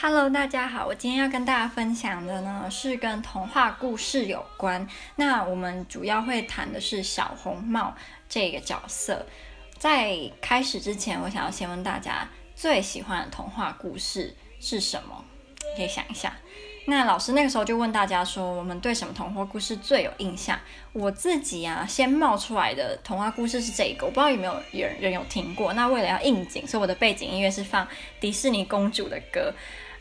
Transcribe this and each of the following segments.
Hello，大家好，我今天要跟大家分享的呢是跟童话故事有关。那我们主要会谈的是小红帽这个角色。在开始之前，我想要先问大家最喜欢的童话故事是什么？可以想一下。那老师那个时候就问大家说，我们对什么童话故事最有印象？我自己啊，先冒出来的童话故事是这个，我不知道有没有人人有听过。那为了要应景，所以我的背景音乐是放迪士尼公主的歌。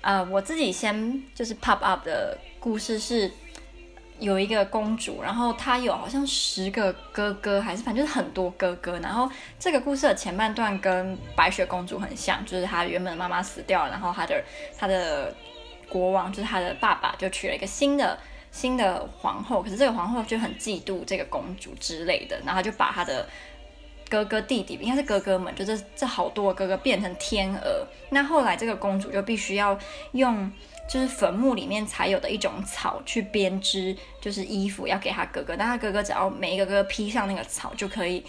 呃，我自己先就是 pop up 的故事是有一个公主，然后她有好像十个哥哥，还是反正就是很多哥哥。然后这个故事的前半段跟白雪公主很像，就是她原本的妈妈死掉了，然后她的她的。国王就是她的爸爸，就娶了一个新的新的皇后，可是这个皇后就很嫉妒这个公主之类的，然后就把她的哥哥弟弟，应该是哥哥们，就这这好多哥哥变成天鹅。那后来这个公主就必须要用就是坟墓里面才有的一种草去编织，就是衣服要给她哥哥，但她哥哥只要每一个哥哥披上那个草就可以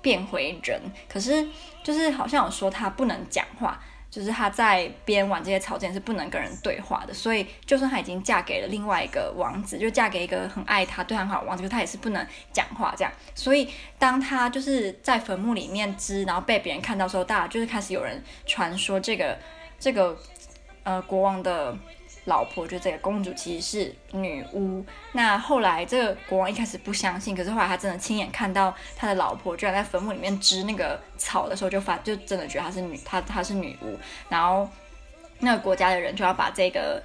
变回人，可是就是好像有说他不能讲话。就是她在编玩这些草间是不能跟人对话的，所以就算她已经嫁给了另外一个王子，就嫁给一个很爱她、对她很好的王子，她也是不能讲话这样。所以当她就是在坟墓里面织，然后被别人看到的时候，大家就是开始有人传说这个这个呃国王的。老婆就这个公主其实是女巫。那后来这个国王一开始不相信，可是后来他真的亲眼看到他的老婆居然在坟墓里面织那个草的时候，就发就真的觉得她是女，她她是女巫。然后那个国家的人就要把这个。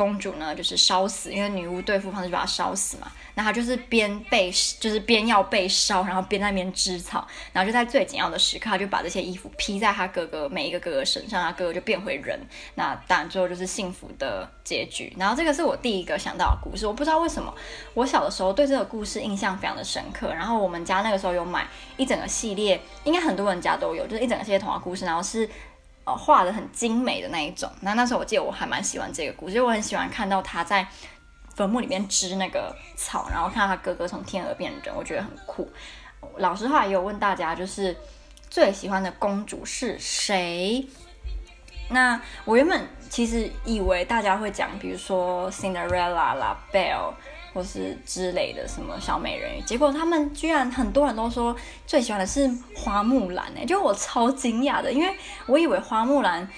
公主呢，就是烧死，因为女巫对付方式就把她烧死嘛。那她就是边被，就是边要被烧，然后边在那边织草，然后就在最紧要的时刻，她就把这些衣服披在她哥哥每一个哥哥身上，她哥哥就变回人。那当然最后就是幸福的结局。然后这个是我第一个想到的故事，我不知道为什么我小的时候对这个故事印象非常的深刻。然后我们家那个时候有买一整个系列，应该很多人家都有，就是一整个系列童话故事，然后是。呃，画得很精美的那一种。那那时候我记得我还蛮喜欢这个故事，我很喜欢看到他在坟墓里面织那个草，然后看到他哥哥从天鹅变人，我觉得很酷。老师后来也有问大家，就是最喜欢的公主是谁？那我原本其实以为大家会讲，比如说 Cinderella 啦，Belle。或是之类的什么小美人鱼，结果他们居然很多人都说最喜欢的是花木兰哎，就我超惊讶的，因为我以为花木兰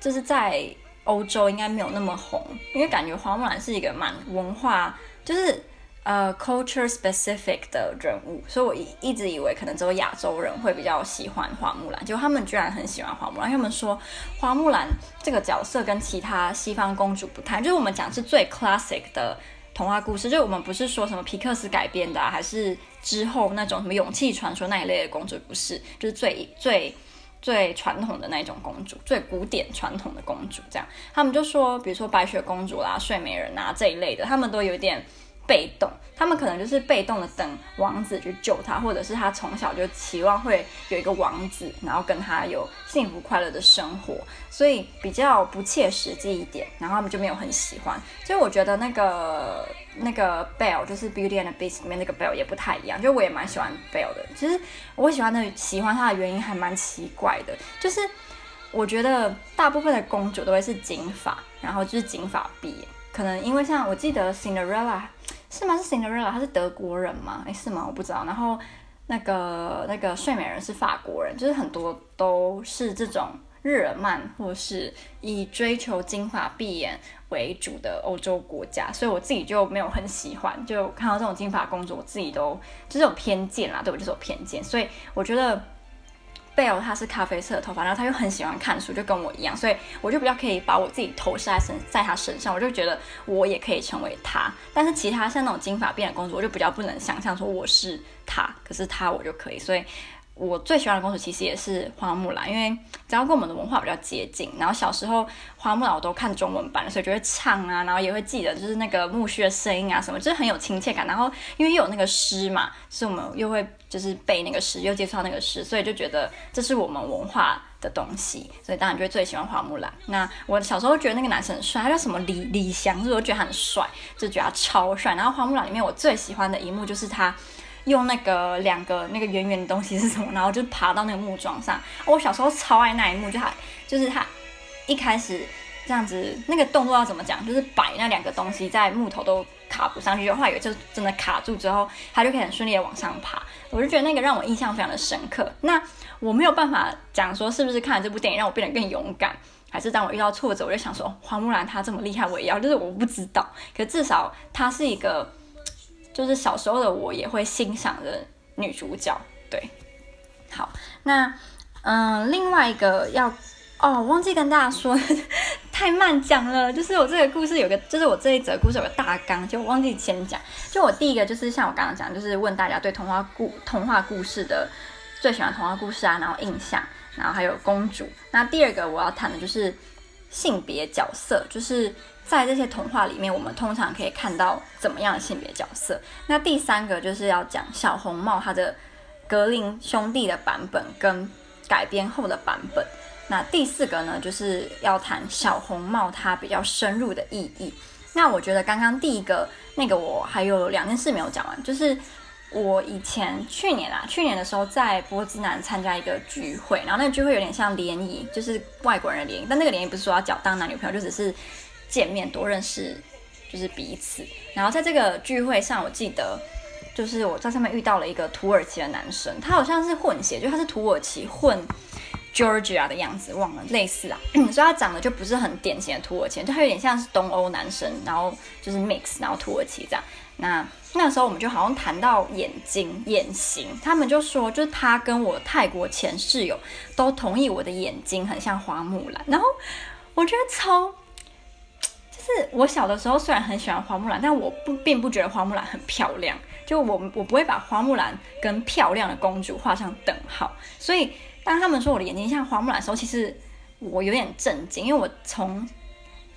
就是在欧洲应该没有那么红，因为感觉花木兰是一个蛮文化，就是呃 culture specific 的人物，所以我一一直以为可能只有亚洲人会比较喜欢花木兰，结果他们居然很喜欢花木兰，因为他们说花木兰这个角色跟其他西方公主不太，就是我们讲是最 classic 的。童话故事，就我们不是说什么皮克斯改编的，还是之后那种什么勇气传说那一类的公主，不是，就是最最最传统的那种公主，最古典传统的公主，这样。他们就说，比如说白雪公主啦、睡美人啊这一类的，他们都有点。被动，他们可能就是被动的等王子去救他，或者是他从小就期望会有一个王子，然后跟他有幸福快乐的生活，所以比较不切实际一点，然后他们就没有很喜欢。所以我觉得那个那个 Bell 就是 Beauty and the Beast 里面那个 Bell 也不太一样，就我也蛮喜欢 Bell 的。其实我喜欢的喜欢她的原因还蛮奇怪的，就是我觉得大部分的公主都会是金发，然后就是金发碧眼，可能因为像我记得 Cinderella。是吗？是 Cinderella，他是德国人吗？诶，是吗？我不知道。然后那个那个睡美人是法国人，就是很多都是这种日耳曼或是以追求金发碧眼为主的欧洲国家，所以我自己就没有很喜欢。就看到这种金发公主，我自己都就是有偏见啦，对我就是有偏见。所以我觉得。贝尔她是咖啡色的头发，然后她又很喜欢看书，就跟我一样，所以我就比较可以把我自己投射在身在她身上，我就觉得我也可以成为她。但是其他像那种金发碧眼公主，我就比较不能想象说我是她，可是她我就可以，所以。我最喜欢的公主其实也是花木兰，因为只要跟我们的文化比较接近。然后小时候花木兰我都看中文版，所以就会唱啊，然后也会记得就是那个木须的声音啊什么，就是很有亲切感。然后因为又有那个诗嘛，所以我们又会就是背那个诗，又接触到那个诗，所以就觉得这是我们文化的东西。所以当然就会最喜欢花木兰。那我小时候觉得那个男生很帅，他叫什么李李祥，就是我觉得他很帅，就觉得他超帅。然后花木兰里面我最喜欢的一幕就是他。用那个两个那个圆圆的东西是什么？然后就爬到那个木桩上。我小时候超爱那一幕，就他就是他一开始这样子，那个动作要怎么讲？就是摆那两个东西在木头都卡不上去，后来以为就真的卡住之后，他就可以很顺利的往上爬。我就觉得那个让我印象非常的深刻。那我没有办法讲说是不是看了这部电影让我变得更勇敢，还是当我遇到挫折，我就想说花木兰她这么厉害，我也要。就是我不知道，可至少她是一个，就是小时候的我也会欣赏的女主角。对，好，那嗯，另外一个要。哦，忘记跟大家说，太慢讲了。就是我这个故事有个，就是我这一则故事有个大纲，就我忘记先讲。就我第一个就是像我刚刚讲，就是问大家对童话故童话故事的最喜欢童话故事啊，然后印象，然后还有公主。那第二个我要谈的就是性别角色，就是在这些童话里面，我们通常可以看到怎么样的性别角色。那第三个就是要讲小红帽它的格林兄弟的版本跟改编后的版本。那第四个呢，就是要谈小红帽它比较深入的意义。那我觉得刚刚第一个那个我还有两件事没有讲完，就是我以前去年啊，去年的时候在波兹南参加一个聚会，然后那个聚会有点像联谊，就是外国人的联谊，但那个联谊不是说要交当男女朋友，就只是见面多认识，就是彼此。然后在这个聚会上，我记得就是我在上面遇到了一个土耳其的男生，他好像是混血，就他是土耳其混。Georgia 的样子忘了，类似啊，所以他长得就不是很典型的土耳其，就他有点像是东欧男生，然后就是 mix，然后土耳其这样。那那时候我们就好像谈到眼睛、眼型，他们就说，就是他跟我泰国前室友都同意我的眼睛很像花木兰，然后我觉得超，是我小的时候虽然很喜欢花木兰，但我不并不觉得花木兰很漂亮，就我我不会把花木兰跟漂亮的公主画上等号，所以。当他们说我的眼睛像花木兰的时候，其实我有点震惊，因为我从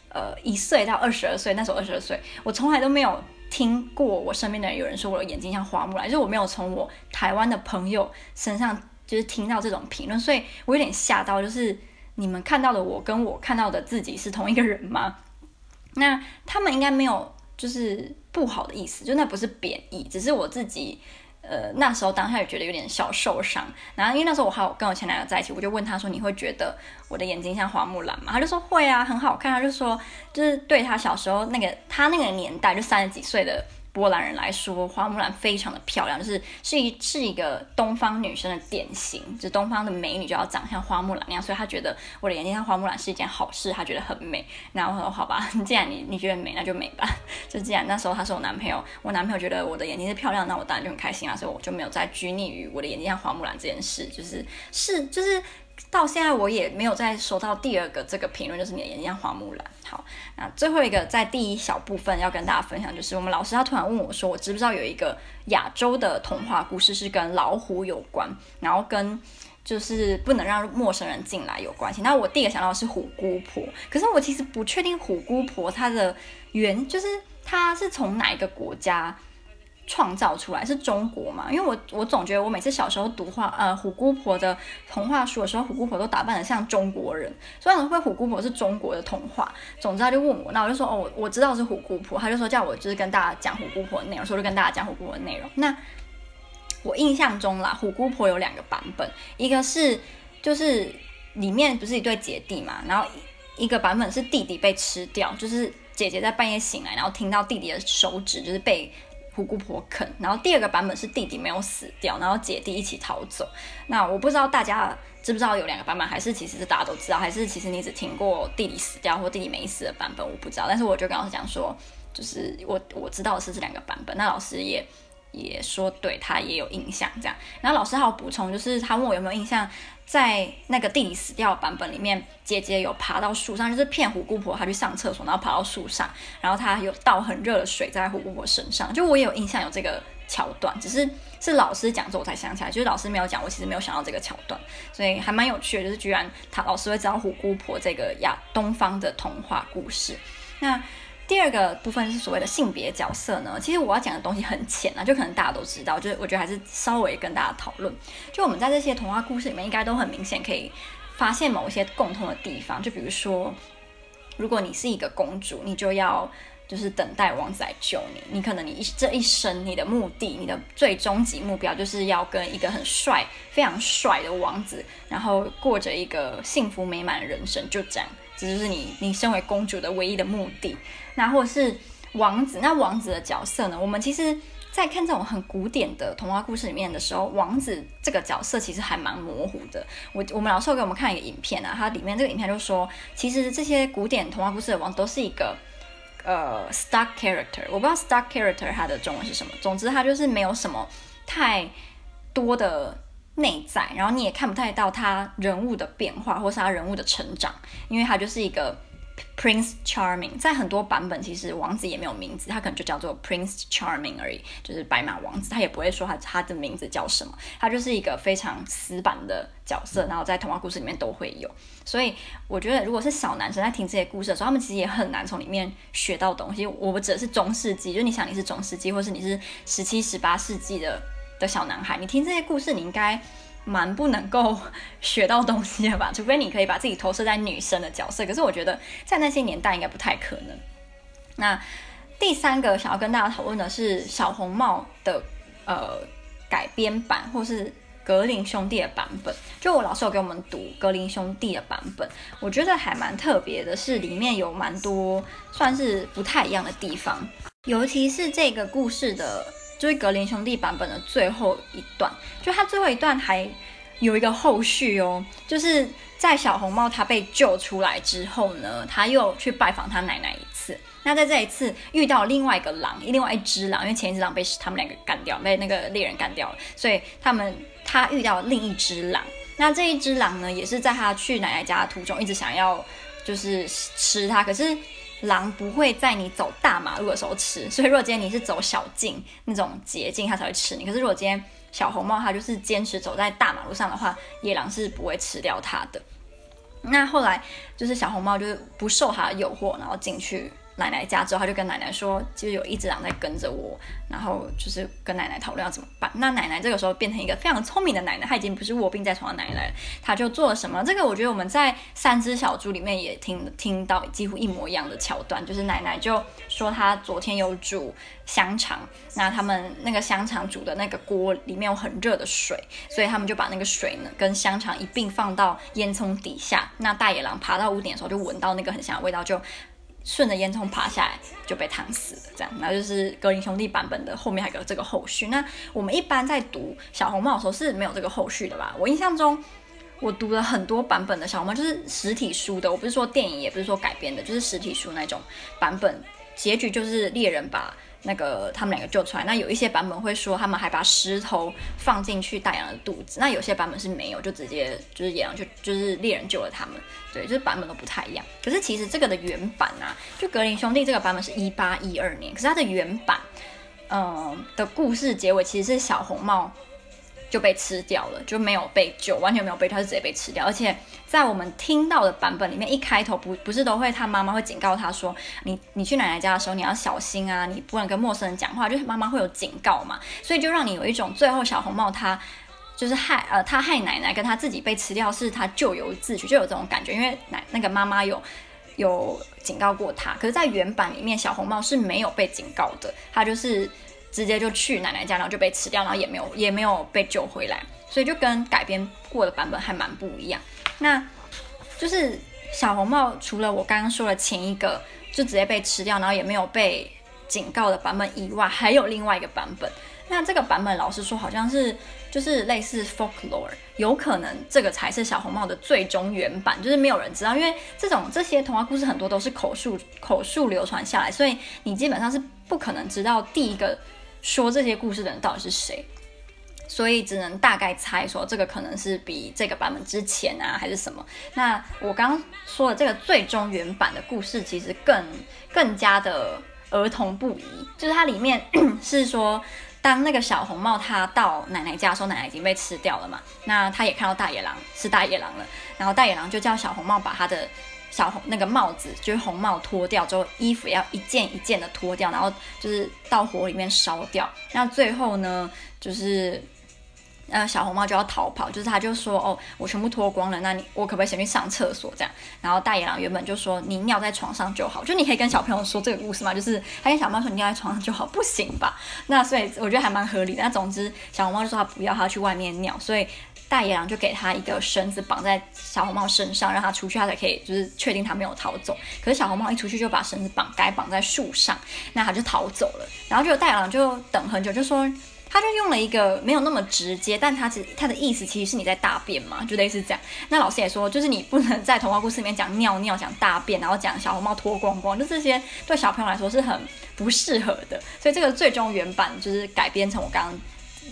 呃一岁到二十二岁，那时候二十二岁，我从来都没有听过我身边的人有人说我的眼睛像花木兰，就是我没有从我台湾的朋友身上就是听到这种评论，所以我有点吓到，就是你们看到的我跟我看到的自己是同一个人吗？那他们应该没有就是不好的意思，就那不是贬义，只是我自己。呃，那时候当下也觉得有点小受伤，然后因为那时候我还有跟我前男友在一起，我就问他说：“你会觉得我的眼睛像花木兰吗？”他就说：“会啊，很好看。”他就说：“就是对他小时候那个他那个年代，就三十几岁的。”波兰人来说，花木兰非常的漂亮，就是是一是一个东方女生的典型，就是东方的美女就要长像花木兰那样，所以他觉得我的眼睛像花木兰是一件好事，他觉得很美。然后我说 好吧，既然你你觉得美，那就美吧。就 既然那时候他是我男朋友，我男朋友觉得我的眼睛是漂亮，那我当然就很开心啊，所以我就没有再拘泥于我的眼睛像花木兰这件事，就是是就是。到现在我也没有再收到第二个这个评论，就是你的眼睛像花木兰。好，那最后一个在第一小部分要跟大家分享，就是我们老师他突然问我说，我知不知道有一个亚洲的童话故事是跟老虎有关，然后跟就是不能让陌生人进来有关系。那我第一个想到是虎姑婆，可是我其实不确定虎姑婆它的原就是它是从哪一个国家。创造出来是中国嘛？因为我我总觉得我每次小时候读画呃虎姑婆的童话书的时候，虎姑婆都打扮得像中国人，所以我会虎姑婆是中国的童话。总之他就问我，那我就说哦，我我知道是虎姑婆，他就说叫我就是跟大家讲虎姑婆的内容，所以就跟大家讲虎姑婆的内容。那我印象中啦，虎姑婆有两个版本，一个是就是里面不是一对姐弟嘛，然后一个版本是弟弟被吃掉，就是姐姐在半夜醒来，然后听到弟弟的手指就是被。姑姑婆啃，然后第二个版本是弟弟没有死掉，然后姐弟一起逃走。那我不知道大家知不知道有两个版本，还是其实是大家都知道，还是其实你只听过弟弟死掉或弟弟没死的版本，我不知道。但是我就跟老师讲说，就是我我知道的是这两个版本。那老师也也说对他也有印象这样。然后老师还有补充，就是他问我有没有印象。在那个弟弟死掉的版本里面，姐姐有爬到树上，就是骗虎姑婆她去上厕所，然后爬到树上，然后她有倒很热的水在虎姑婆身上。就我也有印象有这个桥段，只是是老师讲之后我才想起来，就是老师没有讲，我其实没有想到这个桥段，所以还蛮有趣的，就是居然他老师会知道虎姑婆这个亚东方的童话故事。那。第二个部分是所谓的性别角色呢，其实我要讲的东西很浅啊，就可能大家都知道，就是我觉得还是稍微跟大家讨论。就我们在这些童话故事里面，应该都很明显可以发现某一些共通的地方。就比如说，如果你是一个公主，你就要就是等待王子来救你。你可能你一这一生，你的目的，你的最终极目标，就是要跟一个很帅、非常帅的王子，然后过着一个幸福美满的人生，就这样。这就是你你身为公主的唯一的目的。那或者是王子，那王子的角色呢？我们其实，在看这种很古典的童话故事里面的时候，王子这个角色其实还蛮模糊的。我我们老师有给我们看一个影片啊，它里面这个影片就说，其实这些古典童话故事的王都是一个呃 stock character，我不知道 stock character 它的中文是什么。总之，它就是没有什么太多的内在，然后你也看不太到他人物的变化，或是他人物的成长，因为他就是一个。Prince Charming，在很多版本其实王子也没有名字，他可能就叫做 Prince Charming 而已，就是白马王子，他也不会说他他的名字叫什么，他就是一个非常死板的角色，然后在童话故事里面都会有。所以我觉得，如果是小男生在听这些故事的时候，他们其实也很难从里面学到东西。我们指的是中世纪，就是你想你是中世纪，或是你是十七、十八世纪的的小男孩，你听这些故事，你应该。蛮不能够学到东西的吧，除非你可以把自己投射在女生的角色。可是我觉得在那些年代应该不太可能。那第三个想要跟大家讨论的是小红帽的呃改编版，或是格林兄弟的版本。就我老师有给我们读格林兄弟的版本，我觉得还蛮特别的，是里面有蛮多算是不太一样的地方，尤其是这个故事的。就是格林兄弟版本的最后一段，就他最后一段还有一个后续哦，就是在小红帽他被救出来之后呢，他又去拜访他奶奶一次。那在这一次遇到另外一个狼，另外一只狼，因为前一只狼被他们两个干掉，被那个猎人干掉了，所以他们他遇到另一只狼。那这一只狼呢，也是在他去奶奶家的途中一直想要就是吃它，可是。狼不会在你走大马路的时候吃，所以如果今天你是走小径那种捷径，它才会吃你。可是如果今天小红帽它就是坚持走在大马路上的话，野狼是不会吃掉它的。那后来就是小红帽就是不受它的诱惑，然后进去。奶奶家之后，他就跟奶奶说，其实有一只狼在跟着我，然后就是跟奶奶讨论要怎么办。那奶奶这个时候变成一个非常聪明的奶奶，她已经不是卧病在床的奶奶了，她就做了什么？这个我觉得我们在《三只小猪》里面也听听到几乎一模一样的桥段，就是奶奶就说她昨天有煮香肠，那他们那个香肠煮的那个锅里面有很热的水，所以他们就把那个水呢跟香肠一并放到烟囱底下。那大野狼爬到屋顶的时候，就闻到那个很香的味道，就。顺着烟囱爬下来就被烫死了，这样，然后就是格林兄弟版本的后面还有这个后续。那我们一般在读小红帽的时候是没有这个后续的吧？我印象中，我读了很多版本的小红帽，就是实体书的，我不是说电影，也不是说改编的，就是实体书那种版本，结局就是猎人把。那个他们两个救出来，那有一些版本会说他们还把石头放进去大羊的肚子，那有些版本是没有，就直接就是野狼就就是猎人救了他们，对，就是版本都不太一样。可是其实这个的原版啊，就格林兄弟这个版本是一八一二年，可是它的原版，嗯、的故事结尾其实是小红帽。就被吃掉了，就没有被救，完全没有被，他是直接被吃掉。而且在我们听到的版本里面，一开头不不是都会他妈妈会警告他说，你你去奶奶家的时候你要小心啊，你不能跟陌生人讲话，就是妈妈会有警告嘛，所以就让你有一种最后小红帽他就是害呃他害奶奶跟他自己被吃掉是他咎由自取，就有这种感觉，因为奶那个妈妈有有警告过他，可是，在原版里面小红帽是没有被警告的，他就是。直接就去奶奶家，然后就被吃掉，然后也没有也没有被救回来，所以就跟改编过的版本还蛮不一样。那就是小红帽除了我刚刚说的前一个就直接被吃掉，然后也没有被警告的版本以外，还有另外一个版本。那这个版本老实说好像是就是类似 folklore，有可能这个才是小红帽的最终原版，就是没有人知道，因为这种这些童话故事很多都是口述口述流传下来，所以你基本上是不可能知道第一个。说这些故事的人到底是谁？所以只能大概猜说这个可能是比这个版本之前啊，还是什么？那我刚刚说的这个最终原版的故事，其实更更加的儿童不宜。就是它里面 是说，当那个小红帽他到奶奶家的时候，奶奶已经被吃掉了嘛。那他也看到大野狼是大野狼了，然后大野狼就叫小红帽把他的。小红那个帽子就是红帽脱掉之后，衣服要一件一件的脱掉，然后就是到火里面烧掉。那最后呢，就是呃小红帽就要逃跑，就是他就说哦，我全部脱光了，那你我可不可以先去上厕所这样？然后大野狼原本就说你尿在床上就好，就你可以跟小朋友说这个故事吗？就是他跟小猫说你尿在床上就好，不行吧？那所以我觉得还蛮合理的。那总之小红帽就说他不要，他要去外面尿，所以。大野狼就给他一个绳子绑在小红帽身上，让他出去，他才可以就是确定他没有逃走。可是小红帽一出去就把绳子绑该绑在树上，那他就逃走了。然后就大野狼就等很久，就说。他就用了一个没有那么直接，但他其实他的意思其实是你在大便嘛，就类似这样。那老师也说，就是你不能在童话故事里面讲尿尿、讲大便，然后讲小红帽脱光光，就这些对小朋友来说是很不适合的。所以这个最终原版就是改编成我刚刚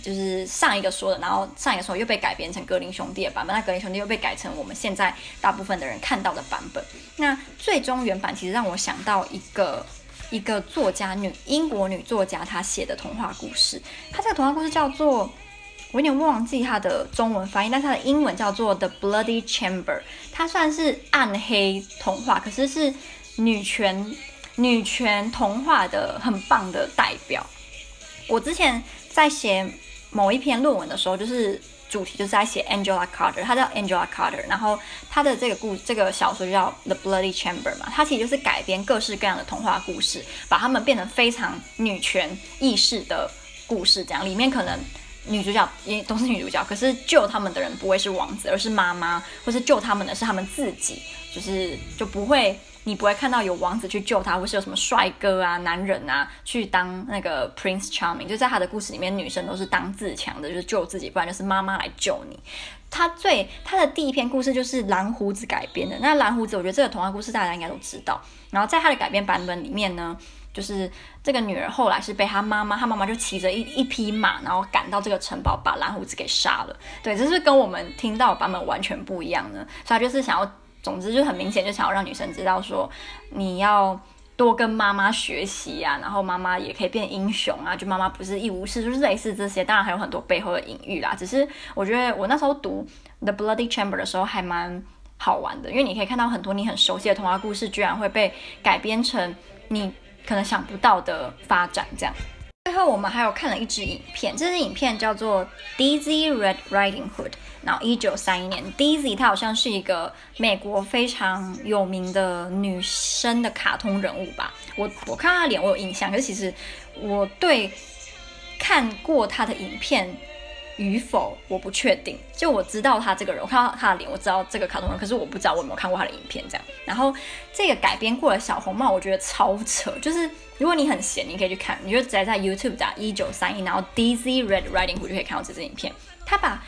就是上一个说的，然后上一个说又被改编成格林兄弟的版本，那格林兄弟又被改成我们现在大部分的人看到的版本。那最终原版其实让我想到一个。一个作家女，英国女作家，她写的童话故事。她这个童话故事叫做，我有点忘记她的中文翻译，但是她的英文叫做《The Bloody Chamber》。它算是暗黑童话，可是是女权女权童话的很棒的代表。我之前在写某一篇论文的时候，就是。主题就是在写 Angela Carter，她叫 Angela Carter，然后她的这个故这个小说就叫 The Bloody Chamber 嘛，它其实就是改编各式各样的童话故事，把它们变成非常女权意识的故事，这样里面可能女主角也都是女主角，可是救他们的人不会是王子，而是妈妈，或是救他们的是他们自己，就是就不会。你不会看到有王子去救他，或是有什么帅哥啊、男人啊去当那个 Prince Charming。就在他的故事里面，女生都是当自强的，就是救自己，不然就是妈妈来救你。他最他的第一篇故事就是蓝胡子改编的。那蓝胡子，我觉得这个童话故事大家应该都知道。然后在他的改编版本里面呢，就是这个女儿后来是被他妈妈，他妈妈就骑着一一匹马，然后赶到这个城堡，把蓝胡子给杀了。对，这是跟我们听到的版本完全不一样的。所以他就是想要。总之就很明显，就想要让女生知道说，你要多跟妈妈学习啊，然后妈妈也可以变英雄啊，就妈妈不是一无是，就是类似这些。当然还有很多背后的隐喻啦。只是我觉得我那时候读《The Bloody Chamber》的时候还蛮好玩的，因为你可以看到很多你很熟悉的童话故事，居然会被改编成你可能想不到的发展，这样。最后我们还有看了一支影片，这支影片叫做《Dizzy Red Riding Hood》，然后一九三一年，Daisy 她好像是一个美国非常有名的女生的卡通人物吧。我我看她脸我有印象，可是其实我对看过她的影片与否我不确定。就我知道她这个人，我看到她的脸，我知道这个卡通人，可是我不知道我有没有看过她的影片这样。然后这个改编过的小红帽，我觉得超扯，就是。如果你很闲，你可以去看，你就直接在 YouTube 打一九三一，然后 Daisy Red Riding Hood 就可以看到这支影片。他把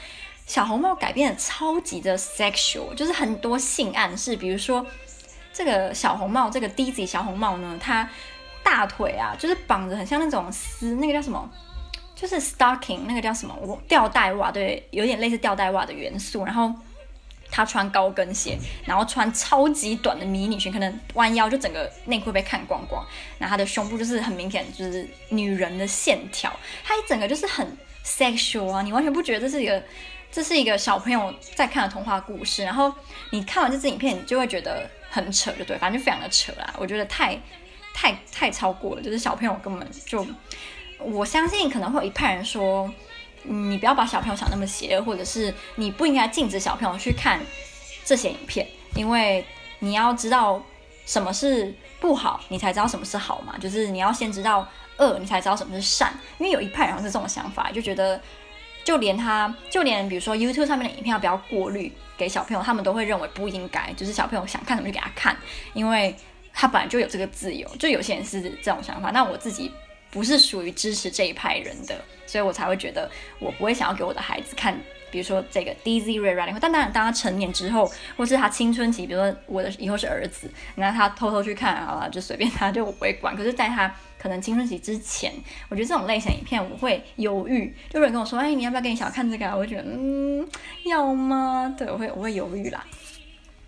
小红帽改编的超级的 sexual，就是很多性暗示，比如说这个小红帽，这个 Daisy 小红帽呢，它大腿啊，就是绑着很像那种丝，那个叫什么？就是 stocking，那个叫什么？我吊带袜，对，有点类似吊带袜的元素，然后。她穿高跟鞋，然后穿超级短的迷你裙，可能弯腰就整个内裤被看光光。然后她的胸部就是很明显，就是女人的线条。她一整个就是很 sexual 啊，你完全不觉得这是一个，这是一个小朋友在看的童话故事。然后你看完这支影片，你就会觉得很扯，就对，反正就非常的扯啦。我觉得太太太超过了，就是小朋友根本就，我相信可能会有一派人说。你不要把小朋友想那么邪恶，或者是你不应该禁止小朋友去看这些影片，因为你要知道什么是不好，你才知道什么是好嘛。就是你要先知道恶，你才知道什么是善。因为有一派人是这种想法，就觉得就连他，就连比如说 YouTube 上面的影片要不要过滤给小朋友，他们都会认为不应该，就是小朋友想看什么就给他看，因为他本来就有这个自由。就有些人是这种想法，那我自己不是属于支持这一派人的。所以我才会觉得，我不会想要给我的孩子看，比如说这个 Dizzy Red Riding Hood。但当然，当他成年之后，或是他青春期，比如说我的以后是儿子，那他偷偷去看，好了，就随便他，就我不会管。可是，在他可能青春期之前，我觉得这种类型影片我会犹豫。就有人跟我说，哎，你要不要跟你小孩看这个啊？我会觉得，嗯，要吗？对，我会，我会犹豫啦。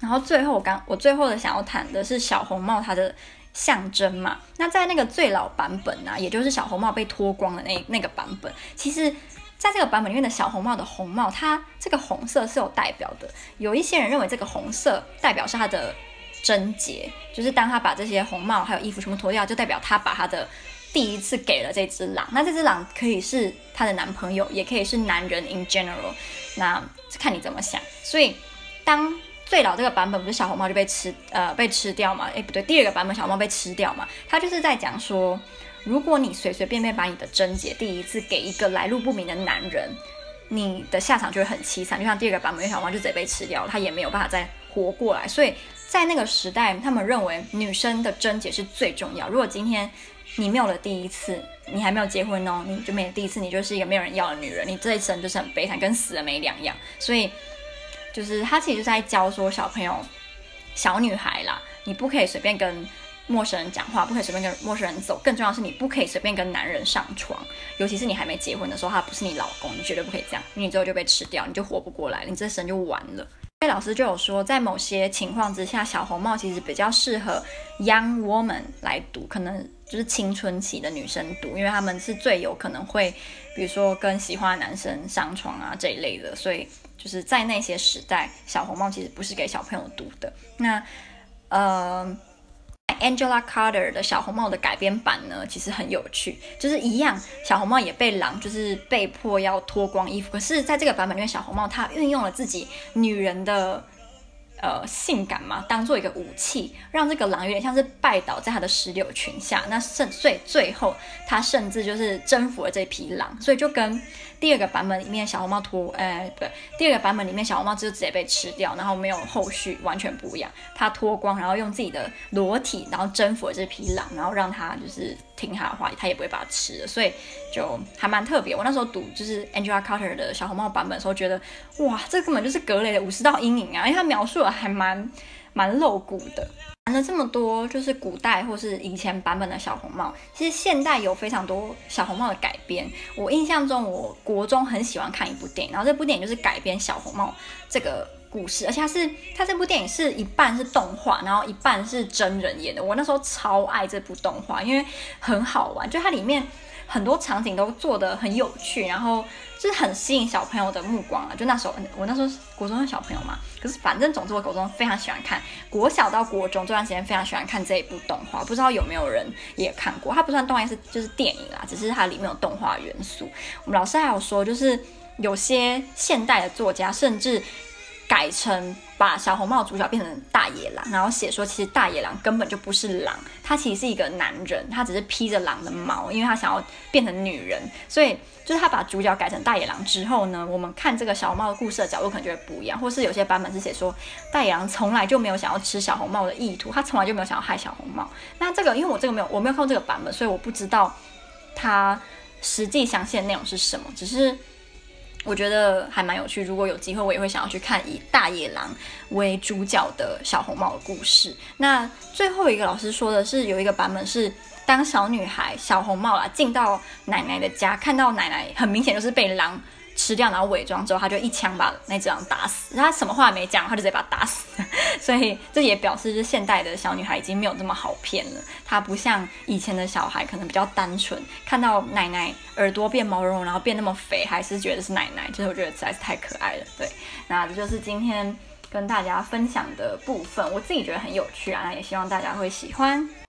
然后最后，我刚我最后的想要谈的是小红帽它的。象征嘛，那在那个最老版本、啊，也就是小红帽被脱光的那那个版本，其实在这个版本里面的小红帽的红帽，它这个红色是有代表的。有一些人认为这个红色代表是他的贞洁，就是当他把这些红帽还有衣服全部脱掉，就代表他把他的第一次给了这只狼。那这只狼可以是他的男朋友，也可以是男人 in general，那看你怎么想。所以当最老这个版本不是小红帽就被吃，呃，被吃掉嘛？诶，不对，第二个版本小红帽被吃掉嘛？他就是在讲说，如果你随随便便把你的贞洁第一次给一个来路不明的男人，你的下场就会很凄惨。就像第二个版本，小红帽就直接被吃掉了，他也没有办法再活过来。所以在那个时代，他们认为女生的贞洁是最重要。如果今天你没有了第一次，你还没有结婚哦，你就没有第一次，你就是一个没有人要的女人，你这一生就是很悲惨，跟死了没两样。所以，就是他其实就在教说小朋友、小女孩啦，你不可以随便跟陌生人讲话，不可以随便跟陌生人走。更重要是，你不可以随便跟男人上床，尤其是你还没结婚的时候，他不是你老公，你绝对不可以这样，你最后就被吃掉，你就活不过来，你这生就完了。所以老师就有说，在某些情况之下，小红帽其实比较适合 young woman 来读，可能就是青春期的女生读，因为他们是最有可能会，比如说跟喜欢的男生上床啊这一类的。所以就是在那些时代，小红帽其实不是给小朋友读的。那，呃。Angela Carter 的小红帽的改编版呢，其实很有趣，就是一样，小红帽也被狼就是被迫要脱光衣服，可是在这个版本因为，小红帽她运用了自己女人的。呃，性感嘛，当做一个武器，让这个狼有点像是拜倒在他的石榴裙下。那甚最最后，他甚至就是征服了这匹狼。所以就跟第二个版本里面小红帽脱，呃，不，第二个版本里面小红帽就直接被吃掉，然后没有后续，完全不一样。他脱光，然后用自己的裸体，然后征服了这匹狼，然后让他就是听他的话，他也不会把它吃了。所以就还蛮特别。我那时候读就是 Angela Carter 的小红帽版本的时候，觉得哇，这根本就是格雷的五十道阴影啊，因为他描述了。还蛮蛮露骨的，谈了这么多，就是古代或是以前版本的小红帽。其实现代有非常多小红帽的改编。我印象中，我国中很喜欢看一部电影，然后这部电影就是改编小红帽这个故事，而且它是它这部电影是一半是动画，然后一半是真人演的。我那时候超爱这部动画，因为很好玩，就它里面。很多场景都做得很有趣，然后就是很吸引小朋友的目光啊。就那时候，我那时候国中的小朋友嘛，可是反正总之我国中非常喜欢看，国小到国中这段时间非常喜欢看这一部动画。不知道有没有人也看过？它不算动画，是就是电影啦，只是它里面有动画元素。我们老师还有说，就是有些现代的作家甚至。改成把小红帽主角变成大野狼，然后写说其实大野狼根本就不是狼，他其实是一个男人，他只是披着狼的毛，因为他想要变成女人，所以就是他把主角改成大野狼之后呢，我们看这个小红帽的故事的角度可能就会不一样，或是有些版本是写说大野狼从来就没有想要吃小红帽的意图，他从来就没有想要害小红帽。那这个因为我这个没有我没有看过这个版本，所以我不知道他实际详细的内容是什么，只是。我觉得还蛮有趣，如果有机会，我也会想要去看以大野狼为主角的小红帽的故事。那最后一个老师说的是，有一个版本是当小女孩小红帽啦进到奶奶的家，看到奶奶很明显就是被狼。吃掉，然后伪装之后，他就一枪把那只狼打死。他什么话也没讲，他就直接把他打死。所以这也表示，就是现代的小女孩已经没有这么好骗了。她不像以前的小孩，可能比较单纯，看到奶奶耳朵变毛茸茸，然后变那么肥，还是觉得是奶奶。就是我觉得实在是太可爱了。对，那这就是今天跟大家分享的部分，我自己觉得很有趣啊，那也希望大家会喜欢。